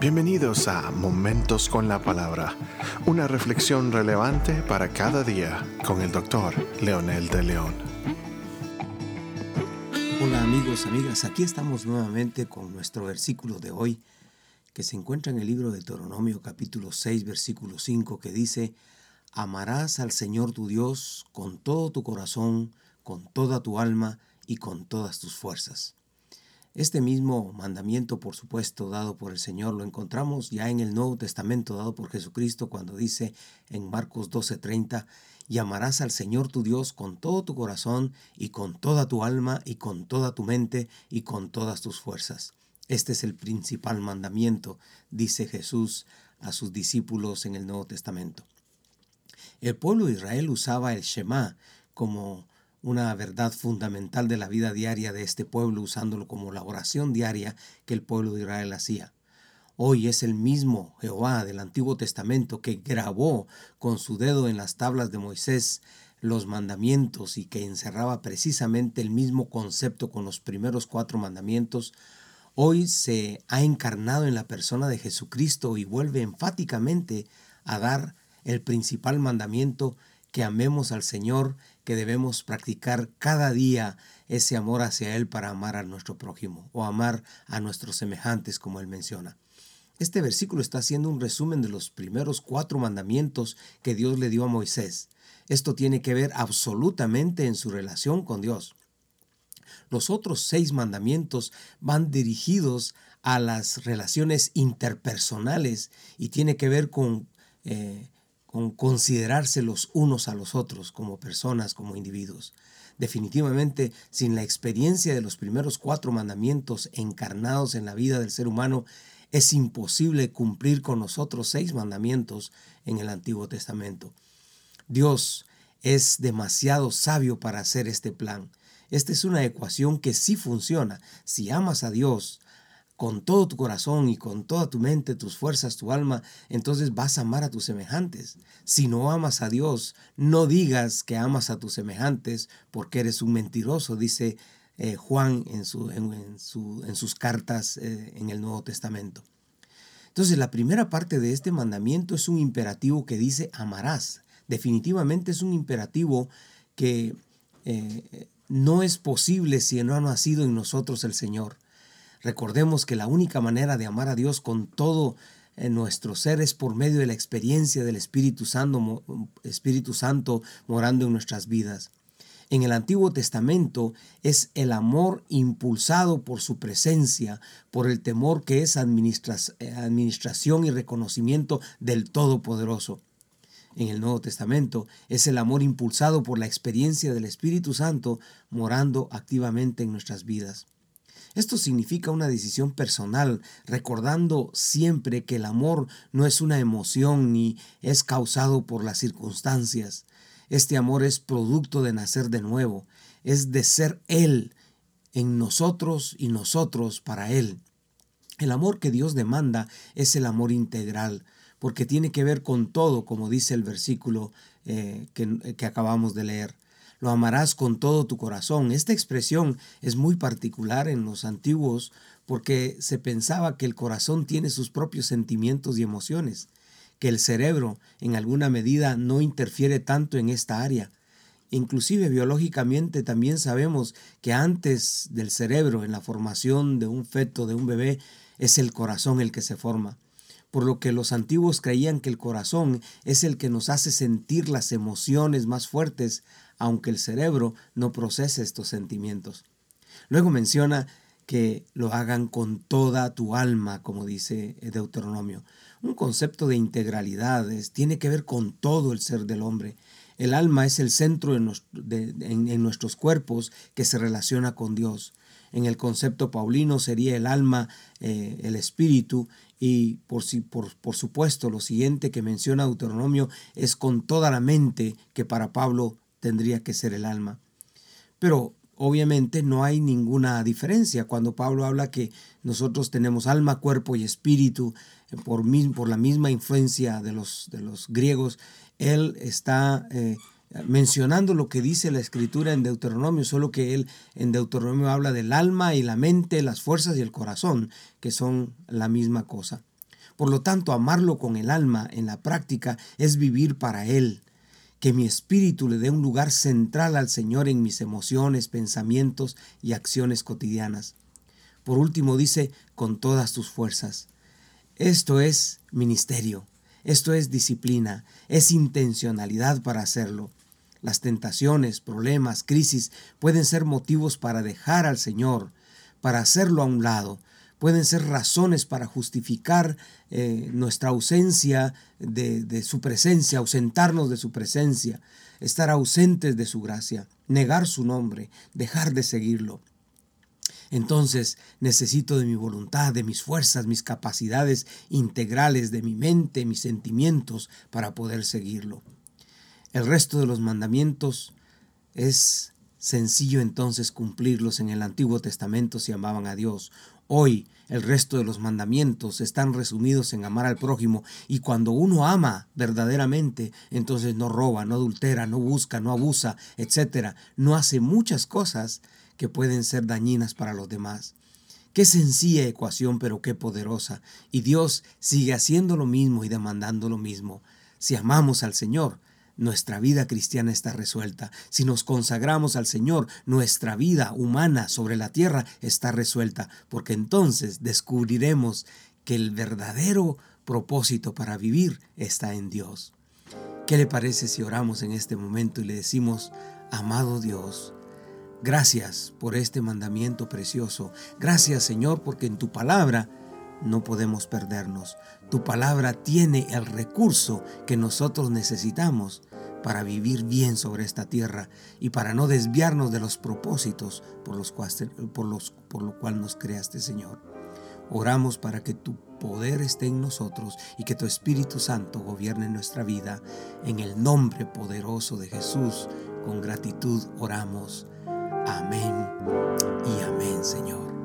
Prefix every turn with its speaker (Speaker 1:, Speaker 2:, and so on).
Speaker 1: Bienvenidos a Momentos con la Palabra, una reflexión relevante para cada día con el doctor Leonel de León.
Speaker 2: Hola amigos, amigas, aquí estamos nuevamente con nuestro versículo de hoy que se encuentra en el libro de Deuteronomio capítulo 6 versículo 5 que dice, Amarás al Señor tu Dios con todo tu corazón, con toda tu alma y con todas tus fuerzas. Este mismo mandamiento, por supuesto, dado por el Señor, lo encontramos ya en el Nuevo Testamento dado por Jesucristo cuando dice en Marcos 12:30, y amarás al Señor tu Dios con todo tu corazón y con toda tu alma y con toda tu mente y con todas tus fuerzas. Este es el principal mandamiento, dice Jesús a sus discípulos en el Nuevo Testamento. El pueblo de Israel usaba el Shema como una verdad fundamental de la vida diaria de este pueblo, usándolo como la oración diaria que el pueblo de Israel hacía. Hoy es el mismo Jehová del Antiguo Testamento que grabó con su dedo en las tablas de Moisés los mandamientos y que encerraba precisamente el mismo concepto con los primeros cuatro mandamientos, hoy se ha encarnado en la persona de Jesucristo y vuelve enfáticamente a dar el principal mandamiento que amemos al Señor, que debemos practicar cada día ese amor hacia Él para amar a nuestro prójimo o amar a nuestros semejantes, como Él menciona. Este versículo está haciendo un resumen de los primeros cuatro mandamientos que Dios le dio a Moisés. Esto tiene que ver absolutamente en su relación con Dios. Los otros seis mandamientos van dirigidos a las relaciones interpersonales y tiene que ver con eh, con considerarse los unos a los otros como personas, como individuos. Definitivamente, sin la experiencia de los primeros cuatro mandamientos encarnados en la vida del ser humano, es imposible cumplir con los otros seis mandamientos en el Antiguo Testamento. Dios es demasiado sabio para hacer este plan. Esta es una ecuación que sí funciona. Si amas a Dios, con todo tu corazón y con toda tu mente, tus fuerzas, tu alma, entonces vas a amar a tus semejantes. Si no amas a Dios, no digas que amas a tus semejantes porque eres un mentiroso, dice eh, Juan en, su, en, sus cartas eh, en el Nuevo Testamento. Entonces la primera parte de este mandamiento es un imperativo que dice amarás. Definitivamente es un imperativo que eh, no es posible si no ha nacido en nosotros el Señor. Recordemos que la única manera de amar a Dios con todo en nuestro ser es por medio de la experiencia del Espíritu Santo, Espíritu Santo morando en nuestras vidas. En el Antiguo Testamento es el amor impulsado por su presencia, por el temor que es administración y reconocimiento del Todopoderoso. En el Nuevo Testamento es el amor impulsado por la experiencia del Espíritu Santo morando activamente en nuestras vidas. Esto significa una decisión personal, recordando siempre que el amor no es una emoción ni es causado por las circunstancias. Este amor es producto de nacer de nuevo, es de ser Él en nosotros y nosotros para Él. El amor que Dios demanda es el amor integral, porque tiene que ver con todo, como dice el versículo eh, que, que acabamos de leer lo amarás con todo tu corazón. Esta expresión es muy particular en los antiguos porque se pensaba que el corazón tiene sus propios sentimientos y emociones, que el cerebro en alguna medida no interfiere tanto en esta área. Inclusive biológicamente también sabemos que antes del cerebro, en la formación de un feto, de un bebé, es el corazón el que se forma por lo que los antiguos creían que el corazón es el que nos hace sentir las emociones más fuertes, aunque el cerebro no procese estos sentimientos. Luego menciona que lo hagan con toda tu alma, como dice Deuteronomio. Un concepto de integralidad tiene que ver con todo el ser del hombre. El alma es el centro en, nuestros cuerpos que se relaciona con Dios. En el concepto paulino sería el alma, eh, el espíritu, y por, por, por supuesto lo siguiente que menciona Deuteronomio es con toda la mente que para Pablo tendría que ser el alma. Pero obviamente no hay ninguna diferencia cuando Pablo habla que nosotros tenemos alma, cuerpo y espíritu eh, por, por la misma influencia de los, de los griegos. Él está eh, mencionando lo que dice la escritura en Deuteronomio, solo que él en Deuteronomio habla del alma y la mente, las fuerzas y el corazón, que son la misma cosa. Por lo tanto, amarlo con el alma en la práctica es vivir para Él. Que mi espíritu le dé un lugar central al Señor en mis emociones, pensamientos y acciones cotidianas. Por último dice, con todas tus fuerzas. Esto es ministerio, esto es disciplina, es intencionalidad para hacerlo. Las tentaciones, problemas, crisis pueden ser motivos para dejar al Señor, para hacerlo a un lado, pueden ser razones para justificar eh, nuestra ausencia de, de su presencia, ausentarnos de su presencia, estar ausentes de su gracia, negar su nombre, dejar de seguirlo. Entonces necesito de mi voluntad, de mis fuerzas, mis capacidades integrales, de mi mente, mis sentimientos para poder seguirlo. El resto de los mandamientos es sencillo entonces cumplirlos. En el Antiguo Testamento se amaban a Dios. Hoy el resto de los mandamientos están resumidos en amar al prójimo y cuando uno ama verdaderamente, entonces no roba, no adultera, no busca, no abusa, etc. No hace muchas cosas que pueden ser dañinas para los demás. Qué sencilla ecuación, pero qué poderosa. Y Dios sigue haciendo lo mismo y demandando lo mismo. Si amamos al Señor, nuestra vida cristiana está resuelta. Si nos consagramos al Señor, nuestra vida humana sobre la tierra está resuelta, porque entonces descubriremos que el verdadero propósito para vivir está en Dios. ¿Qué le parece si oramos en este momento y le decimos, amado Dios, gracias por este mandamiento precioso. Gracias Señor porque en tu palabra no podemos perdernos. Tu palabra tiene el recurso que nosotros necesitamos para vivir bien sobre esta tierra y para no desviarnos de los propósitos por los, cuales, por lo cual nos creaste, Señor. Oramos para que tu poder esté en nosotros y que tu Espíritu Santo gobierne nuestra vida. En el nombre poderoso de Jesús, con gratitud oramos. Amén y amén, Señor.